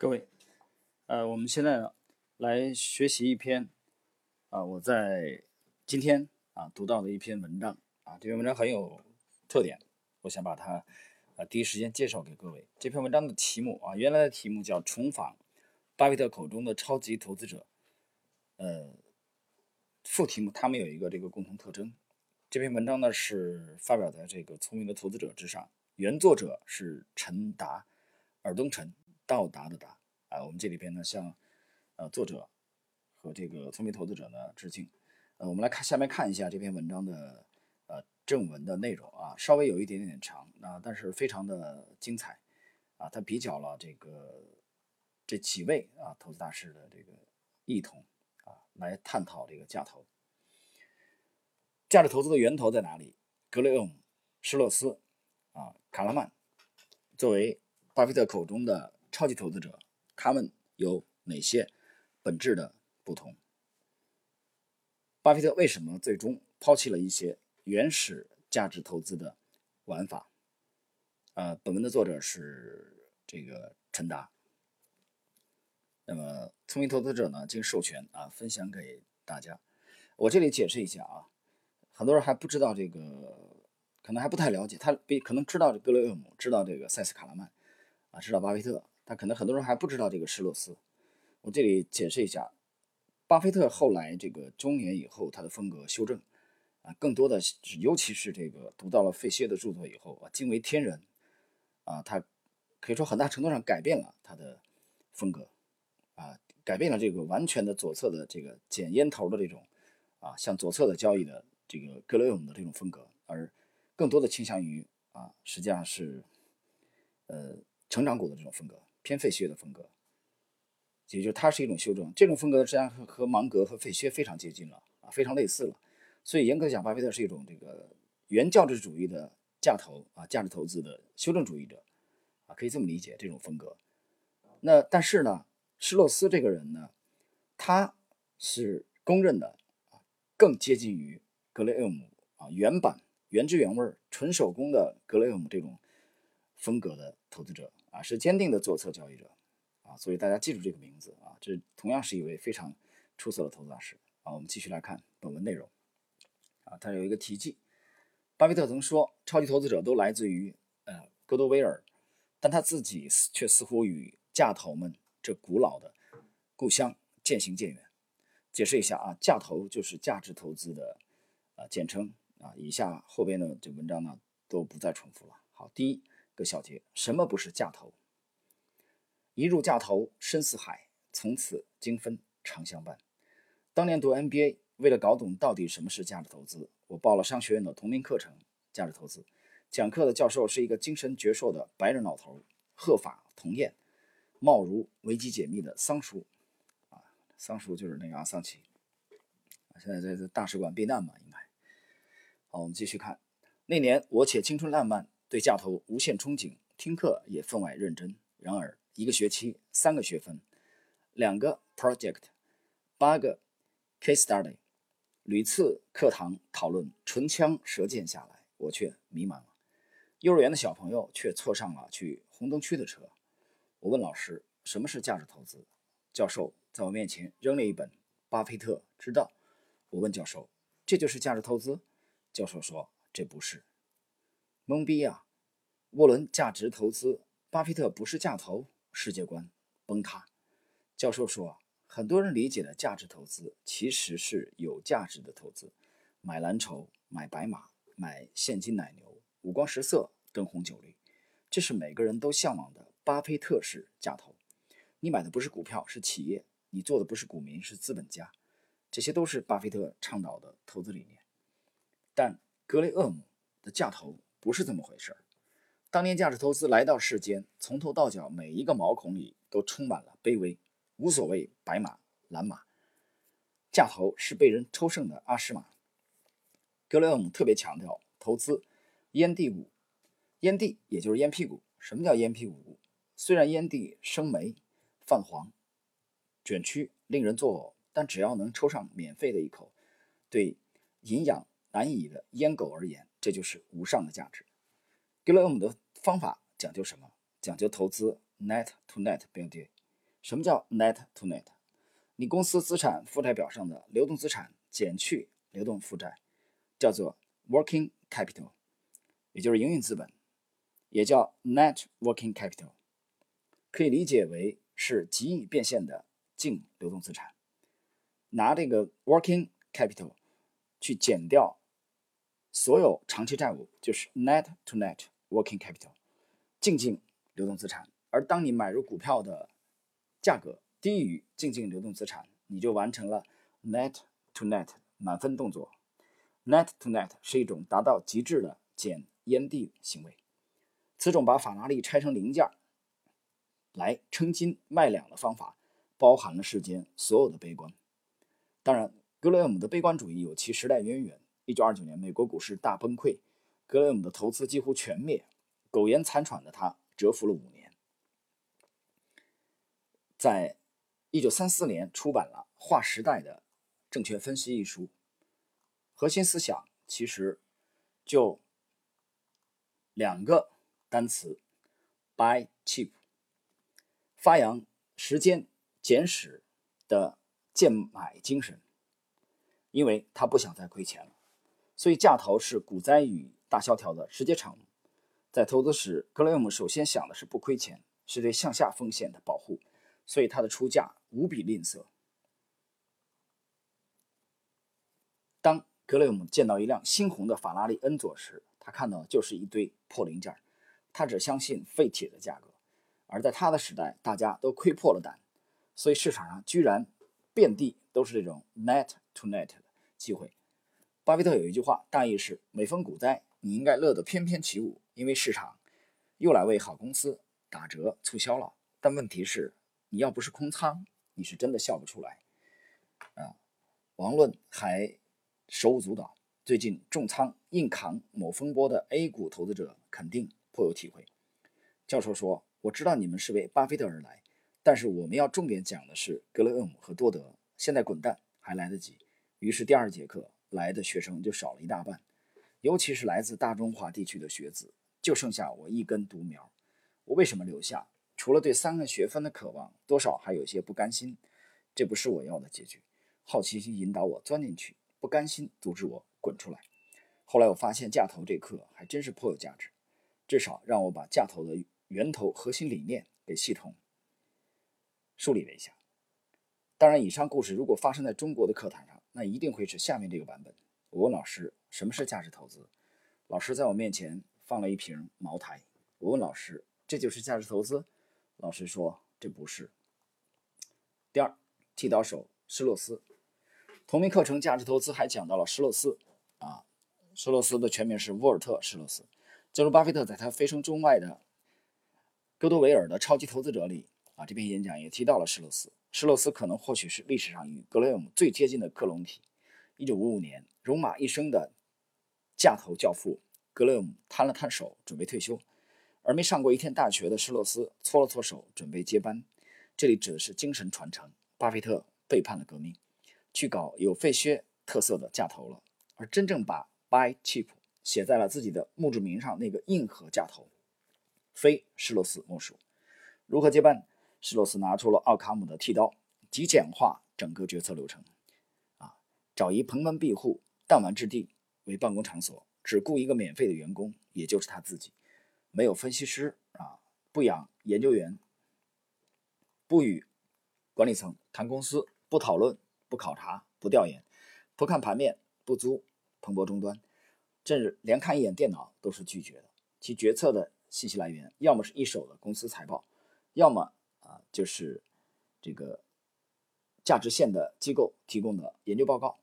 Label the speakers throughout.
Speaker 1: 各位，呃，我们现在呢来学习一篇啊，我在今天啊读到的一篇文章啊，这篇文章很有特点，我想把它啊第一时间介绍给各位。这篇文章的题目啊，原来的题目叫《重访巴菲特口中的超级投资者》，呃，副题目他们有一个这个共同特征。这篇文章呢是发表在这个《聪明的投资者》之上，原作者是陈达，尔东陈。到达的达啊，我们这里边呢向呃作者和这个聪明投资者呢致敬。呃，我们来看下面看一下这篇文章的呃正文的内容啊，稍微有一点点长啊，但是非常的精彩啊。他比较了这个这几位啊投资大师的这个异同啊，来探讨这个价投。价值投资的源头在哪里？格雷厄姆、施洛斯啊、卡拉曼作为巴菲特口中的。超级投资者，他们有哪些本质的不同？巴菲特为什么最终抛弃了一些原始价值投资的玩法？呃，本文的作者是这个陈达。那么，聪明投资者呢，经授权啊，分享给大家。我这里解释一下啊，很多人还不知道这个，可能还不太了解。他比可能知道这格雷厄姆，知道这个塞斯卡拉曼，啊，知道巴菲特。他可能很多人还不知道这个施洛斯，我这里解释一下，巴菲特后来这个中年以后，他的风格修正，啊，更多的是尤其是这个读到了费歇的著作以后啊，惊为天人，啊，他可以说很大程度上改变了他的风格，啊，改变了这个完全的左侧的这个捡烟头的这种，啊，向左侧的交易的这个格雷厄姆的这种风格，而更多的倾向于啊，实际上是，呃，成长股的这种风格。偏费歇的风格，也就是它是一种修正。这种风格实际上和芒格和费歇非常接近了啊，非常类似了。所以严格讲，巴菲特是一种这个原教旨主义的价投啊，价值投资的修正主义者啊，可以这么理解这种风格。那但是呢，施洛斯这个人呢，他是公认的啊，更接近于格雷厄姆啊原版原汁原味纯手工的格雷厄姆这种风格的投资者。啊，是坚定的左侧交易者，啊，所以大家记住这个名字啊，这同样是一位非常出色的投资大师啊。我们继续来看本文内容，啊，他有一个题记，巴菲特曾说，超级投资者都来自于呃戈多威尔，但他自己却似乎与价投们这古老的故乡渐行渐远。解释一下啊，价投就是价值投资的啊简称啊，以下后边的这文章呢都不再重复了。好，第一。个小节，什么不是价投？一入价投深似海，从此精分常相伴。当年读 MBA，为了搞懂到底什么是价值投资，我报了商学院的同名课程《价值投资》。讲课的教授是一个精神矍铄的白人老头，鹤发童颜，貌如维基解密的桑叔。啊，桑叔就是那个阿桑奇。现在在这大使馆避难嘛，应该。好，我们继续看。那年我且青春烂漫。对价投无限憧憬，听课也分外认真。然而，一个学期三个学分，两个 project，八个 case study，屡次课堂讨论唇枪舌剑下来，我却迷茫了。幼儿园的小朋友却凑上了去红灯区的车。我问老师：“什么是价值投资？”教授在我面前扔了一本《巴菲特之道》。我问教授：“这就是价值投资？”教授说：“这不是。”懵逼呀！沃伦价值投资，巴菲特不是价投，世界观崩塌。教授说，很多人理解的价值投资其实是有价值的投资，买蓝筹，买白马，买现金奶牛，五光十色，灯红酒绿，这是每个人都向往的巴菲特式价投。你买的不是股票，是企业；你做的不是股民，是资本家。这些都是巴菲特倡导的投资理念。但格雷厄姆的价投。不是这么回事儿。当年价值投资来到世间，从头到脚每一个毛孔里都充满了卑微，无所谓白马蓝马，价投是被人抽剩的阿诗玛。格雷厄姆特别强调投资烟蒂股，烟蒂也就是烟屁股。什么叫烟屁股？虽然烟蒂生霉、泛黄、卷曲，令人作呕，但只要能抽上免费的一口，对营养难以的烟狗而言。这就是无上的价值。格雷厄姆的方法讲究什么？讲究投资 net to net 标的，什么叫 net to net？你公司资产负债表上的流动资产减去流动负债，叫做 working capital，也就是营运资本，也叫 net working capital，可以理解为是极易变现的净流动资产。拿这个 working capital 去减掉所有长期债务，就是 net to net working capital，净净流动资产。而当你买入股票的价格低于净净流动资产，你就完成了 net to net 满分动作。net to net 是一种达到极致的减烟蒂行为。此种把法拉利拆成零件来称斤卖两的方法，包含了世间所有的悲观。当然，格雷厄姆的悲观主义有其时代渊源。一九二九年，美国股市大崩溃，格雷厄姆的投资几乎全灭，苟延残喘的他蛰伏了五年。在一九三四年出版了《划时代的证券分析》一书，核心思想其实就两个单词：buy cheap，发扬时间简史的贱买精神，因为他不想再亏钱了，所以价投是股灾与大萧条的直接产物。在投资时，格雷厄姆首先想的是不亏钱，是对向下风险的保护。所以他的出价无比吝啬。当格雷厄姆见到一辆猩红的法拉利恩佐时，他看到就是一堆破零件。他只相信废铁的价格，而在他的时代，大家都亏破了胆，所以市场上居然遍地都是这种 net to net 的机会。巴菲特有一句话，大意是：每逢股灾，你应该乐得翩翩起舞，因为市场又来为好公司打折促销了。但问题是。你要不是空仓，你是真的笑不出来啊！王论还手舞足蹈，最近重仓硬扛某风波的 A 股投资者肯定颇有体会。教授说：“我知道你们是为巴菲特而来，但是我们要重点讲的是格雷厄姆和多德。现在滚蛋还来得及。”于是第二节课来的学生就少了一大半，尤其是来自大中华地区的学子，就剩下我一根独苗。我为什么留下？除了对三个学分的渴望，多少还有些不甘心。这不是我要的结局。好奇心引导我钻进去，不甘心阻止我滚出来。后来我发现架投这课还真是颇有价值，至少让我把架投的源头核心理念给系统梳理了一下。当然，以上故事如果发生在中国的课堂上，那一定会是下面这个版本。我问老师什么是价值投资，老师在我面前放了一瓶茅台。我问老师，这就是价值投资？老师说这不是。第二，剃刀手施洛斯，同名课程价值投资还讲到了施洛斯啊，施洛斯的全名是沃尔特·施洛斯。正如巴菲特在他《飞升中外的戈多维尔的超级投资者》里啊，这篇演讲也提到了施洛斯。施洛斯可能或许是历史上与格雷厄姆最接近的克隆体。一九五五年，戎马一生的架头教父格雷厄姆摊了摊手，准备退休。而没上过一天大学的施洛斯搓了搓手，准备接班。这里指的是精神传承。巴菲特背叛了革命，去搞有费薛特色的架头了。而真正把 “buy cheap” 写在了自己的墓志铭上那个硬核架头，非施洛斯莫属。如何接班？施洛斯拿出了奥卡姆的剃刀，极简化整个决策流程。啊，找一蓬门闭户、弹丸之地为办公场所，只雇一个免费的员工，也就是他自己。没有分析师啊，不养研究员，不与管理层谈公司，不讨论，不考察，不调研，不看盘面，不租彭博终端，甚至连看一眼电脑都是拒绝的。其决策的信息来源，要么是一手的公司财报，要么啊就是这个价值线的机构提供的研究报告。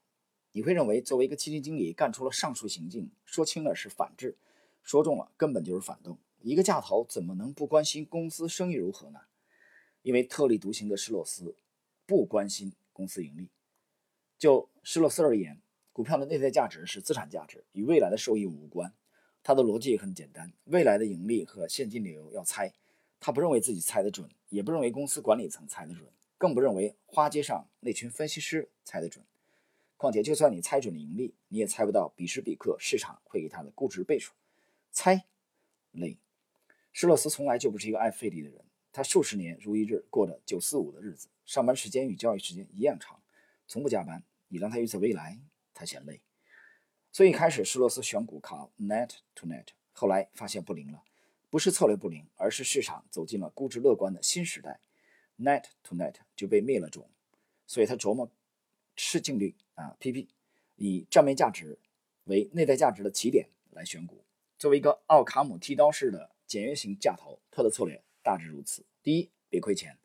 Speaker 1: 你会认为，作为一个基金经理，干出了上述行径，说轻了是反制。说重了，根本就是反动。一个价投怎么能不关心公司生意如何呢？因为特立独行的施洛斯不关心公司盈利。就施洛斯而言，股票的内在价值是资产价值，与未来的收益无关。他的逻辑也很简单：未来的盈利和现金流要猜。他不认为自己猜得准，也不认为公司管理层猜得准，更不认为花街上那群分析师猜得准。况且，就算你猜准了盈利，你也猜不到彼时彼刻市场会给他的估值倍数。猜累，施洛斯从来就不是一个爱费力的人。他数十年如一日过着九四五的日子，上班时间与交易时间一样长，从不加班。你让他预测未来，他嫌累。所以开始施洛斯选股靠 net to net，后来发现不灵了，不是策略不灵，而是市场走进了估值乐观的新时代，net to net 就被灭了种。所以他琢磨市净率啊，P/B，以账面价值为内在价值的起点来选股。作为一个奥卡姆剃刀式的简约型价投，他的策略大致如此：第一，别亏钱，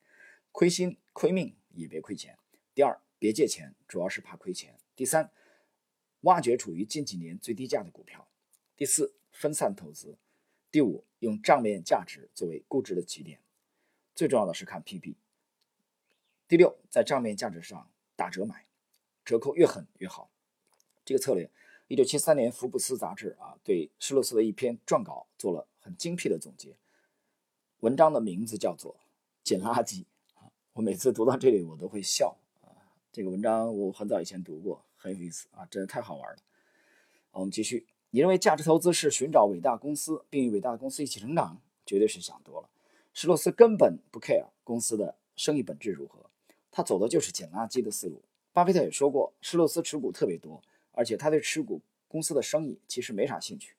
Speaker 1: 亏心亏命也别亏钱；第二，别借钱，主要是怕亏钱；第三，挖掘处于近几年最低价的股票；第四，分散投资；第五，用账面价值作为估值的起点；最重要的是看 P/B；第六，在账面价值上打折买，折扣越狠越好。这个策略。一九七三年，福布斯杂志啊对施洛斯的一篇撰稿做了很精辟的总结。文章的名字叫做《捡垃圾》啊，我每次读到这里我都会笑啊。这个文章我很早以前读过，很有意思啊，真的太好玩了。我们继续。你认为价值投资是寻找伟大公司，并与伟大的公司一起成长？绝对是想多了。施洛斯根本不 care 公司的生意本质如何，他走的就是捡垃圾的思路。巴菲特也说过，施洛斯持股特别多。而且他对持股公司的生意其实没啥兴趣。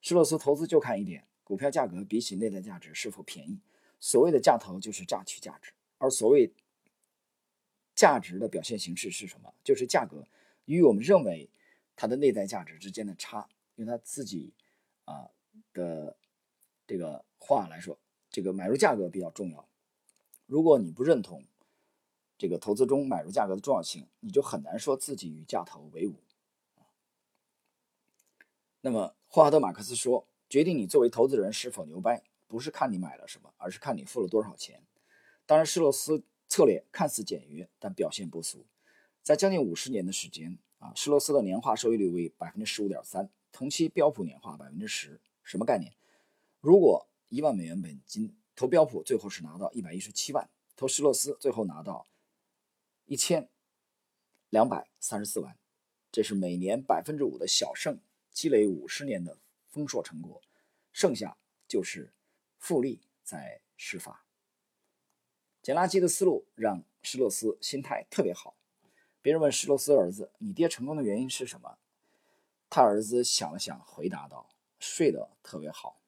Speaker 1: 施洛斯投资就看一点，股票价格比起内在价值是否便宜。所谓的价投就是榨取价值，而所谓价值的表现形式是什么？就是价格与我们认为它的内在价值之间的差。用他自己啊的这个话来说，这个买入价格比较重要。如果你不认同这个投资中买入价格的重要性，你就很难说自己与价投为伍。那么，霍华德·马克思说：“决定你作为投资人是否牛掰，不是看你买了什么，而是看你付了多少钱。”当然，施洛斯策略看似简约，但表现不俗。在将近五十年的时间啊，施洛斯的年化收益率为百分之十五点三，同期标普年化百分之十。什么概念？如果一万美元本金投标普，最后是拿到一百一十七万；投施洛斯，最后拿到一千两百三十四万。这是每年百分之五的小胜。积累五十年的丰硕成果，剩下就是复利在施法。捡垃圾的思路让施洛斯心态特别好。别人问施洛斯儿子：“你爹成功的原因是什么？”他儿子想了想，回答道：“睡得特别好。”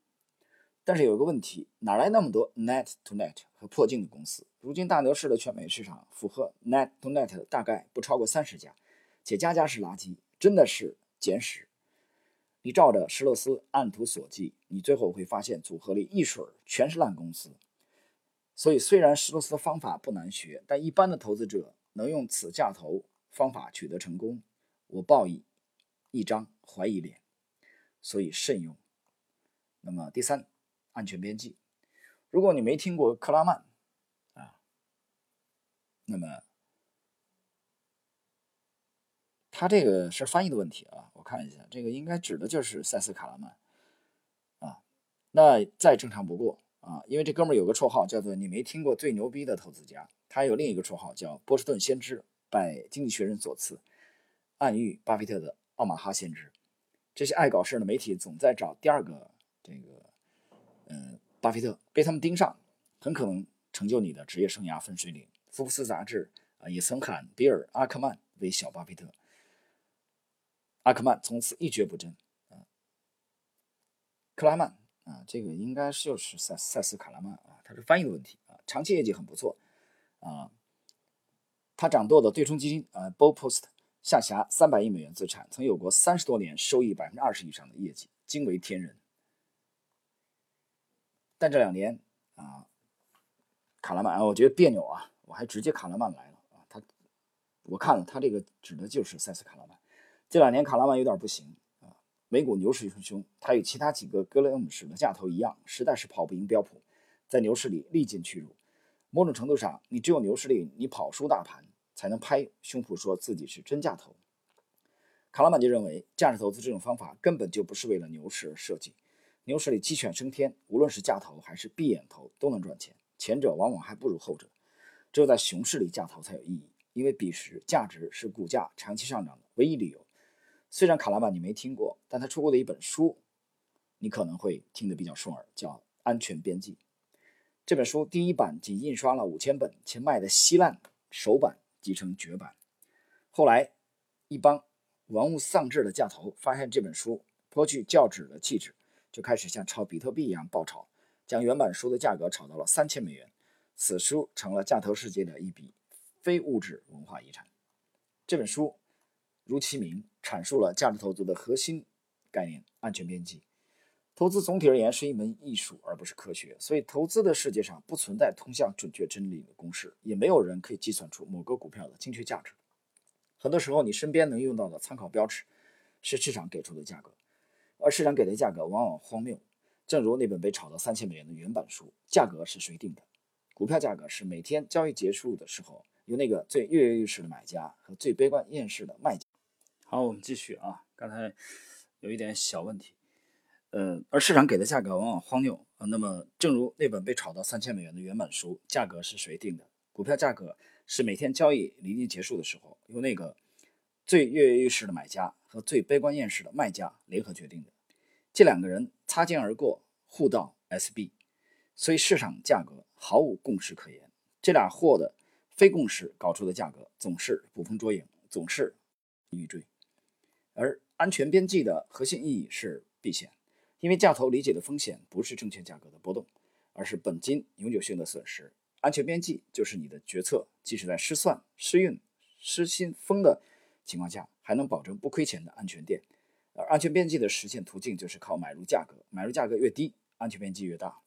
Speaker 1: 但是有一个问题，哪来那么多 net to net 和破净的公司？如今大牛市的全美市场符合 net to net 的大概不超过三十家，且家家是垃圾，真的是捡屎。你照着施洛斯按图索骥，你最后会发现组合里一水全是烂公司。所以，虽然施洛斯的方法不难学，但一般的投资者能用此价投方法取得成功，我报以一张怀疑脸。所以慎用。那么第三，安全边际。如果你没听过克拉曼啊，那么。他这个是翻译的问题啊，我看一下，这个应该指的就是塞斯·卡拉曼啊，那再正常不过啊，因为这哥们有个绰号叫做“你没听过最牛逼的投资家”，他有另一个绰号叫“波士顿先知”，拜经济学人所赐，暗喻巴菲特的奥马哈先知。这些爱搞事的媒体总在找第二个这个，嗯，巴菲特被他们盯上，很可能成就你的职业生涯分水岭。福布斯杂志啊也曾喊比尔·阿克曼为小巴菲特。阿克曼从此一蹶不振。啊，克拉曼啊，这个应该就是塞塞斯卡拉曼啊，他是翻译的问题啊。长期业绩很不错啊。他掌舵的对冲基金啊 b o p o s t 下辖三百亿美元资产，曾有过三十多年收益百分之二十以上的业绩，惊为天人。但这两年啊，卡拉曼啊，我觉得别扭啊，我还直接卡拉曼来了啊。他我看了，他这个指的就是塞斯卡拉曼。这两年卡拉曼有点不行啊，美股牛市汹汹，他与其他几个格雷厄姆式的价投一样，实在是跑不赢标普，在牛市里历尽屈辱。某种程度上，你只有牛市里你跑输大盘，才能拍胸脯说自己是真价投。卡拉曼就认为，价值投资这种方法根本就不是为了牛市而设计。牛市里鸡犬升天，无论是价投还是闭眼投都能赚钱，前者往往还不如后者。只有在熊市里价投才有意义，因为彼时价值是股价长期上涨的唯一理由。虽然卡拉曼你没听过，但他出过的一本书，你可能会听得比较顺耳，叫《安全边际》。这本书第一版仅印刷了五千本，且卖的稀烂，首版集成绝版。后来，一帮玩物丧志的价头发现这本书颇具教旨的气质，就开始像炒比特币一样爆炒，将原版书的价格炒到了三千美元。此书成了价投世界的一笔非物质文化遗产。这本书如其名，阐述了价值投资的核心概念——安全边际。投资总体而言是一门艺术，而不是科学。所以，投资的世界上不存在通向准确真理的公式，也没有人可以计算出某个股票的精确价值。很多时候，你身边能用到的参考标尺是市场给出的价格，而市场给的价格往往荒谬。正如那本被炒到三千美元的原版书，价格是谁定的？股票价格是每天交易结束的时候，由那个最跃跃欲试的买家和最悲观厌世的卖家。好，我们继续啊，刚才有一点小问题。呃，而市场给的价格往往荒谬啊。那么，正如那本被炒到三千美元的原版书，价格是谁定的？股票价格是每天交易临近结束的时候，由那个最跃跃欲试的买家和最悲观厌世的卖家联合决定的。这两个人擦肩而过，互道 SB，所以市场价格。毫无共识可言，这俩货的非共识搞出的价格总是捕风捉影，总是欲坠。而安全边际的核心意义是避险，因为价投理解的风险不是证券价格的波动，而是本金永久性的损失。安全边际就是你的决策，即使在失算、失运、失心疯的情况下，还能保证不亏钱的安全垫。而安全边际的实现途径就是靠买入价格，买入价格越低，安全边际越大。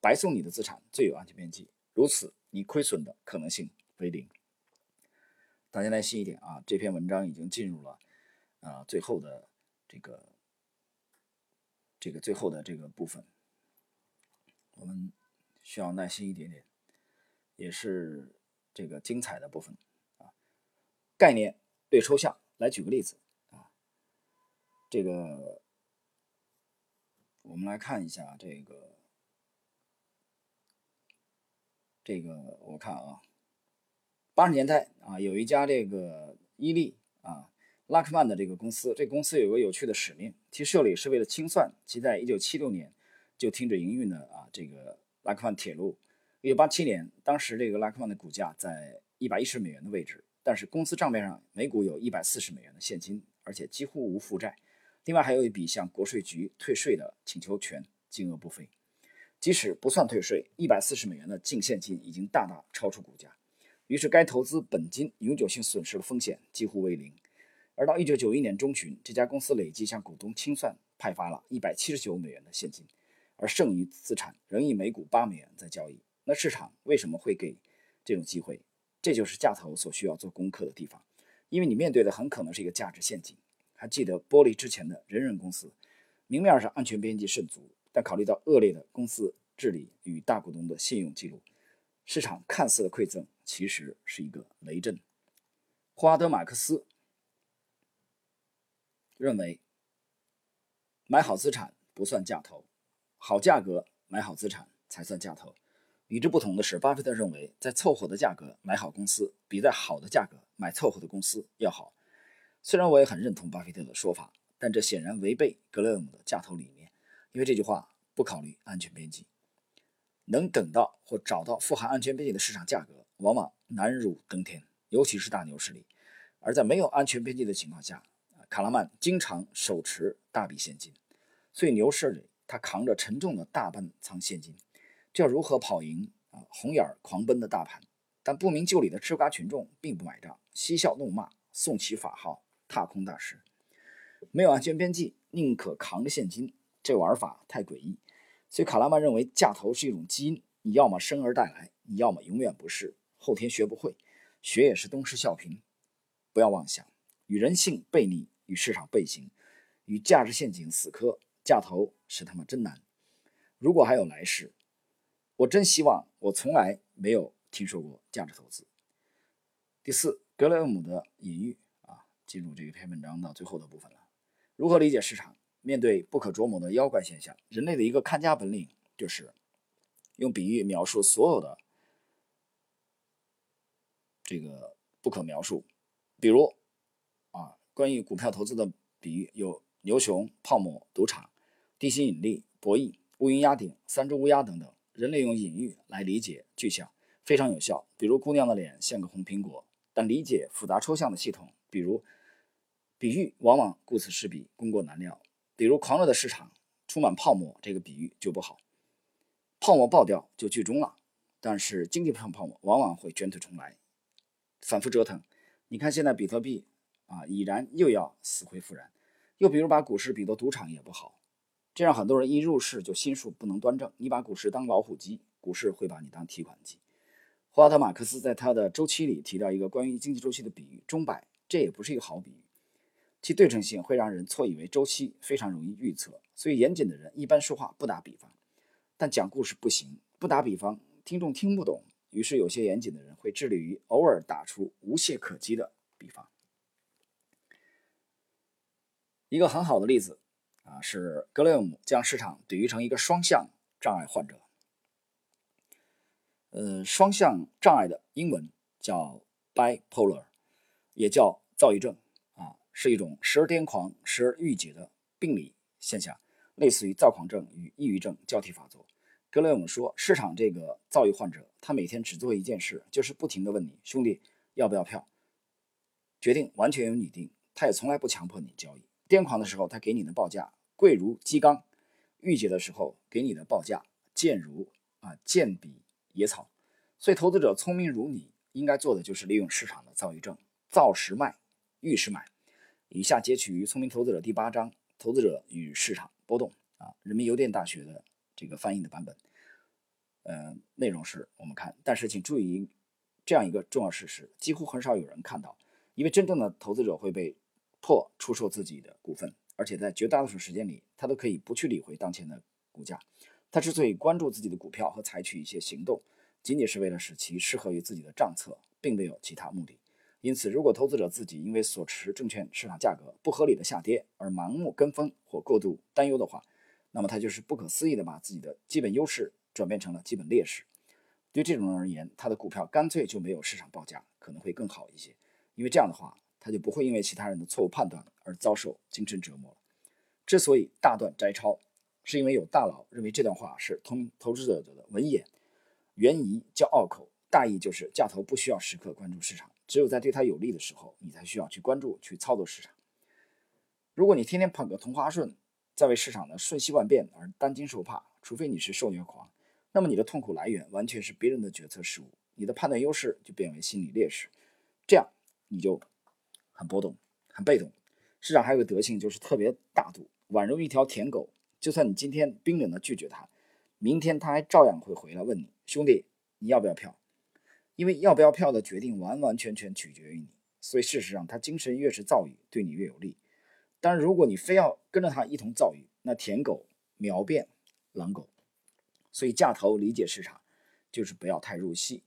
Speaker 1: 白送你的资产最有安全边际，如此你亏损的可能性为零。大家耐心一点啊！这篇文章已经进入了啊最后的这个这个最后的这个部分，我们需要耐心一点点，也是这个精彩的部分啊。概念略抽象，来举个例子啊，这个我们来看一下这个。这个我看啊，八十年代啊，有一家这个伊利啊，拉克曼的这个公司，这公司有个有趣的使命，其设立是为了清算其在一九七六年就停止营运的啊这个拉克曼铁路。一九八七年，当时这个拉克曼的股价在一百一十美元的位置，但是公司账面上每股有一百四十美元的现金，而且几乎无负债，另外还有一笔向国税局退税的请求权，金额不菲。即使不算退税，一百四十美元的净现金已经大大超出股价，于是该投资本金永久性损失的风险几乎为零。而到一九九一年中旬，这家公司累计向股东清算派发了一百七十九美元的现金，而剩余资产仍以每股八美元在交易。那市场为什么会给这种机会？这就是价投所需要做功课的地方，因为你面对的很可能是一个价值陷阱。还记得剥离之前的人人公司，明面上安全边际甚足。但考虑到恶劣的公司治理与大股东的信用记录，市场看似的馈赠其实是一个雷震。霍华德·马克思认为，买好资产不算价投，好价格买好资产才算价投。与之不同的是，巴菲特认为，在凑合的价格买好公司，比在好的价格买凑合的公司要好。虽然我也很认同巴菲特的说法，但这显然违背格雷厄姆的价投理念。因为这句话不考虑安全边际，能等到或找到富含安全边际的市场价格，往往难如登天，尤其是大牛市里。而在没有安全边际的情况下，卡拉曼经常手持大笔现金，所以牛市里他扛着沉重的大半仓现金，这要如何跑赢啊红眼狂奔的大盘？但不明就里的吃瓜群众并不买账，嬉笑怒骂，送起法号，踏空大师。没有安全边际，宁可扛着现金。这玩法太诡异，所以卡拉曼认为价投是一种基因，你要么生而带来，你要么永远不是，后天学不会，学也是东施效颦。不要妄想与人性背逆，与市场背行，与价值陷阱死磕，价投是他妈真难。如果还有来世，我真希望我从来没有听说过价值投资。第四，格雷厄姆的隐喻啊，进入这一篇文章的最后的部分了。如何理解市场？面对不可捉摸的妖怪现象，人类的一个看家本领就是用比喻描述所有的这个不可描述。比如，关于股票投资的比喻有牛熊、泡沫、赌场、地心引力、博弈、乌云压顶、三只乌鸦等等。人类用隐喻来理解具象非常有效。比如姑娘的脸像个红苹果，但理解复杂抽象的系统，比如比喻，往往顾此失彼，功过难料。比如狂热的市场充满泡沫，这个比喻就不好。泡沫爆掉就剧终了，但是经济上泡沫往往会卷土重来，反复折腾。你看现在比特币啊，已然又要死灰复燃。又比如把股市比作赌场也不好。这让很多人一入市就心术不能端正。你把股市当老虎机，股市会把你当提款机。霍华德·马克思在他的周期里提到一个关于经济周期的比喻：钟摆，这也不是一个好比喻，其对称性会让人错以为周期非常容易预测。所以严谨的人一般说话不打比方，但讲故事不行，不打比方，听众听不懂。于是有些严谨的人会致力于偶尔打出无懈可击的比方。一个很好的例子。啊，是格雷厄姆将市场比喻成一个双向障碍患者。呃，双向障碍的英文叫 bipolar，也叫躁郁症啊，是一种时而癫狂、时而郁结的病理现象，类似于躁狂症与抑郁症交替发作。格雷厄姆说，市场这个躁郁患者，他每天只做一件事，就是不停地问你兄弟要不要票，决定完全由你定，他也从来不强迫你交易。癫狂的时候，他给你的报价。贵如鸡缸，郁结的时候给你的报价贱如啊贱比野草，所以投资者聪明如你，应该做的就是利用市场的躁郁症，躁时卖，郁时买。以下截取于《聪明投资者》第八章《投资者与市场波动》啊，人民邮电大学的这个翻译的版本。呃，内容是我们看，但是请注意这样一个重要事实：几乎很少有人看到，因为真正的投资者会被迫出售自己的股份。而且在绝大多数时间里，他都可以不去理会当前的股价。他之所以关注自己的股票和采取一些行动，仅仅是为了使其适合于自己的账册，并没有其他目的。因此，如果投资者自己因为所持证券市场价格不合理的下跌而盲目跟风或过度担忧的话，那么他就是不可思议的把自己的基本优势转变成了基本劣势。对这种人而言，他的股票干脆就没有市场报价，可能会更好一些，因为这样的话。他就不会因为其他人的错误判断而遭受精神折磨了。之所以大段摘抄，是因为有大佬认为这段话是投投资者的文言，原疑叫拗口，大意就是价投不需要时刻关注市场，只有在对他有利的时候，你才需要去关注去操作市场。如果你天天捧个同花顺，在为市场的瞬息万变而担惊受怕，除非你是受虐狂，那么你的痛苦来源完全是别人的决策失误，你的判断优势就变为心理劣势，这样你就。很波动，很被动。市场还有个德性，就是特别大度，宛如一条舔狗。就算你今天冰冷的拒绝他，明天他还照样会回来问你：“兄弟，你要不要票？”因为要不要票的决定完完全全取决于你。所以事实上，他精神越是躁郁，对你越有利。但如果你非要跟着他一同躁郁，那舔狗秒变狼狗。所以架头理解市场，就是不要太入戏。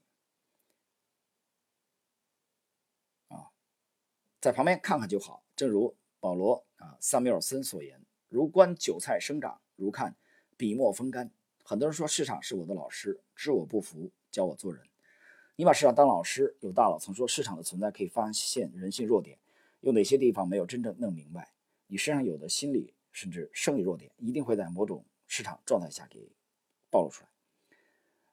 Speaker 1: 在旁边看看就好，正如保罗啊萨缪尔森所言：“如观韭菜生长，如看笔墨风干。”很多人说市场是我的老师，知我不服，教我做人。你把市场当老师，有大佬曾说市场的存在可以发现人性弱点，有哪些地方没有真正弄明白，你身上有的心理甚至生理弱点，一定会在某种市场状态下给暴露出来。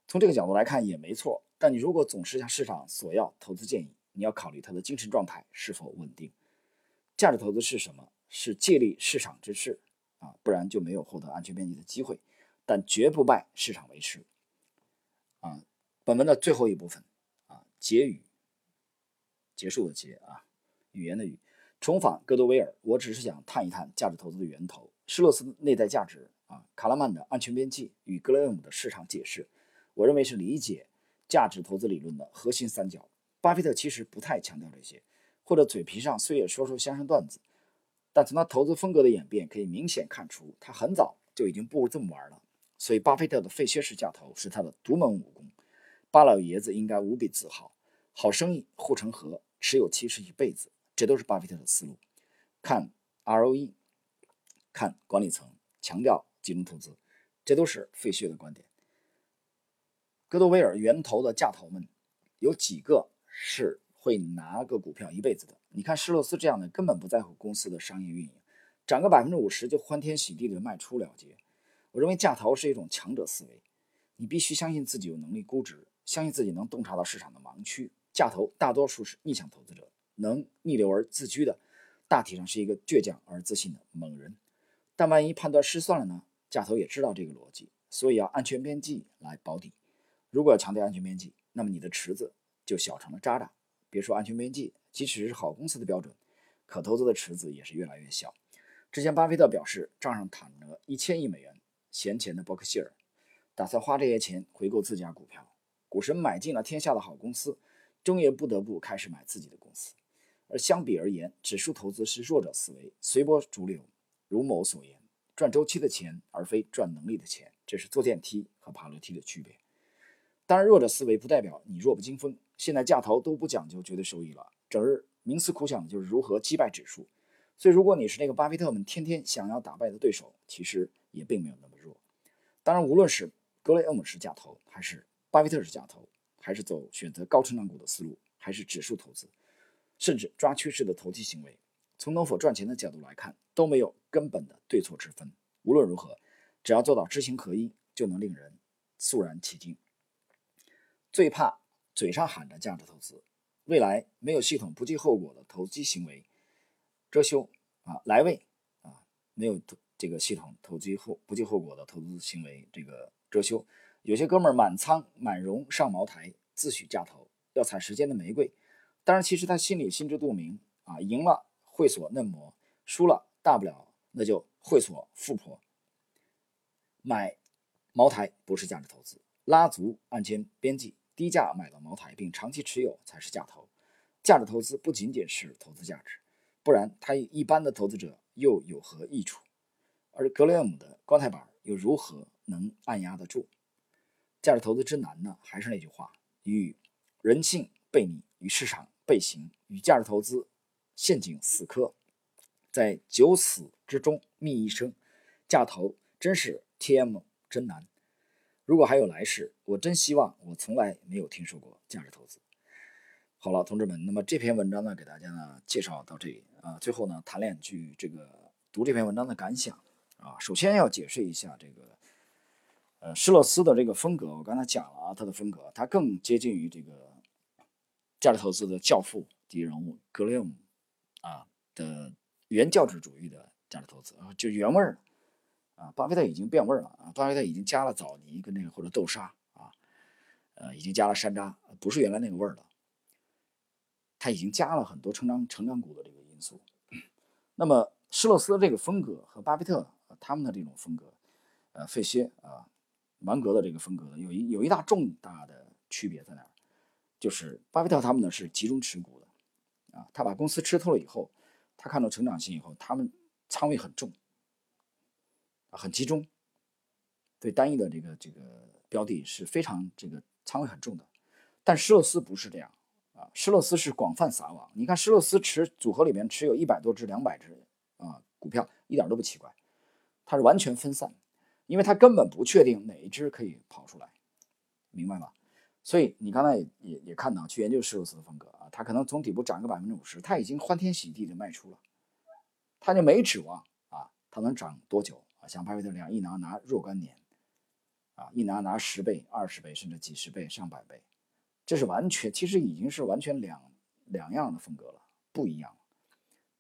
Speaker 1: 从这个角度来看也没错，但你如果总是向市场索要投资建议，你要考虑他的精神状态是否稳定。价值投资是什么？是借力市场之势啊，不然就没有获得安全边际的机会。但绝不拜市场为师啊。本文的最后一部分啊，结语，结束的结啊，语言的语，重返戈多威尔。我只是想探一探价值投资的源头，施洛斯内在价值啊，卡拉曼的安全边际与格雷厄姆的市场解释，我认为是理解价值投资理论的核心三角。巴菲特其实不太强调这些，或者嘴皮上虽也说说相声段子，但从他投资风格的演变可以明显看出，他很早就已经不这么玩了。所以，巴菲特的费歇式价投是他的独门武功。巴老爷子应该无比自豪。好生意护城河，持有期是一辈子，这都是巴菲特的思路。看 ROE，看管理层，强调集中投资，这都是费歇的观点。戈多威尔源头的价投们有几个？是会拿个股票一辈子的。你看施洛斯这样的，根本不在乎公司的商业运营，涨个百分之五十就欢天喜地的卖出了结。我认为价投是一种强者思维，你必须相信自己有能力估值，相信自己能洞察到市场的盲区。价投大多数是逆向投资者，能逆流而自居的，大体上是一个倔强而自信的猛人。但万一判断失算了呢？价投也知道这个逻辑，所以要安全边际来保底。如果要强调安全边际，那么你的池子就小成了渣渣。别说安全边际，即使是好公司的标准，可投资的池子也是越来越小。之前巴菲特表示，账上躺着一千亿美元闲钱的伯克希尔，打算花这些钱回购自家股票。股神买进了天下的好公司，终也不得不开始买自己的公司。而相比而言，指数投资是弱者思维，随波逐流。如某所言，赚周期的钱，而非赚能力的钱，这是坐电梯和爬楼梯的区别。当然，弱者思维不代表你弱不禁风。现在价投都不讲究绝对收益了，整日冥思苦想的就是如何击败指数。所以，如果你是那个巴菲特们天天想要打败的对手，其实也并没有那么弱。当然，无论是格雷厄姆是价投，还是巴菲特是价投，还是走选择高成长股的思路，还是指数投资，甚至抓趋势的投机行为，从能否赚钱的角度来看，都没有根本的对错之分。无论如何，只要做到知行合一，就能令人肃然起敬。最怕。嘴上喊着价值投资，未来没有系统、不计后果的投机行为遮羞啊，来位啊，没有这个系统、投机后不计后果的投资行为这个遮羞。有些哥们儿满仓满容上茅台，自诩价投，要采时间的玫瑰。当然，其实他心里心知肚明啊，赢了会所嫩模，输了大不了那就会所富婆。买茅台不是价值投资，拉足按揭边际。低价买到茅台并长期持有才是价投，价值投资不仅仅是投资价值，不然他一般的投资者又有何益处？而格雷厄姆的高台板又如何能按压得住？价值投资之难呢？还是那句话，与人性背逆，与市场背行，与价值投资陷阱死磕，在九死之中觅一生，价投真是 TM 真难。如果还有来世，我真希望我从来没有听说过价值投资。好了，同志们，那么这篇文章呢，给大家呢介绍到这里啊。最后呢，谈两句这个读这篇文章的感想啊。首先要解释一下这个呃施洛斯的这个风格。我刚才讲了啊，他的风格，他更接近于这个价值投资的教父级人物格雷厄姆啊的原教旨主义的价值投资啊，就原味儿。啊，巴菲特已经变味了啊！巴菲特已经加了枣泥跟那个或者豆沙啊，呃，已经加了山楂，不是原来那个味儿了。他已经加了很多成长成长股的这个因素。那么施洛斯的这个风格和巴菲特他们的这种风格，呃，费歇啊，芒格的这个风格呢，有一有一大重大的区别在哪儿？就是巴菲特他们呢是集中持股的啊，他把公司吃透了以后，他看到成长性以后，他们仓位很重。很集中，对单一的这个这个标的是非常这个仓位很重的，但施洛斯不是这样啊，施洛斯是广泛撒网。你看施洛斯持组合里面持有一百多只、两百只啊股票，一点都不奇怪，它是完全分散，因为他根本不确定哪一只可以跑出来，明白吗？所以你刚才也也也看到去研究施洛斯的风格啊，他可能从底部涨个百分之五十，他已经欢天喜地的卖出了，他就没指望啊，他能涨多久。像巴菲特这样一拿拿若干年，啊，一拿拿十倍、二十倍，甚至几十倍、上百倍，这是完全，其实已经是完全两两样的风格了，不一样。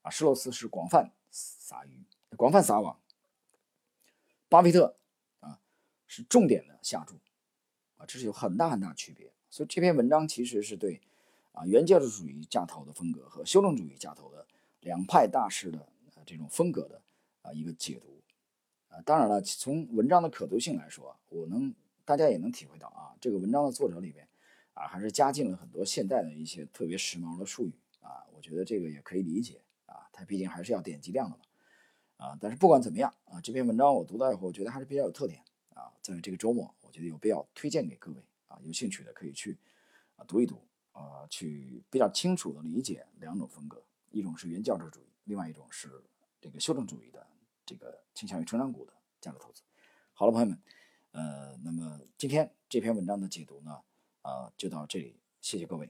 Speaker 1: 啊，施洛斯是广泛撒鱼、广泛撒网，巴菲特啊是重点的下注，啊，这是有很大很大区别。所以这篇文章其实是对啊原教旨主义架投的风格和修正主义架投的两派大师的这种风格的啊一个解读。啊，当然了，从文章的可读性来说，我能大家也能体会到啊，这个文章的作者里面啊，还是加进了很多现代的一些特别时髦的术语啊，我觉得这个也可以理解啊，他毕竟还是要点击量的嘛啊，但是不管怎么样啊，这篇文章我读到以后，我觉得还是比较有特点啊，在这个周末，我觉得有必要推荐给各位啊，有兴趣的可以去啊读一读啊，去比较清楚的理解两种风格，一种是原教旨主义，另外一种是这个修正主义的。这个倾向于成长股的价值投资。好了，朋友们，呃，那么今天这篇文章的解读呢，啊，就到这里，谢谢各位。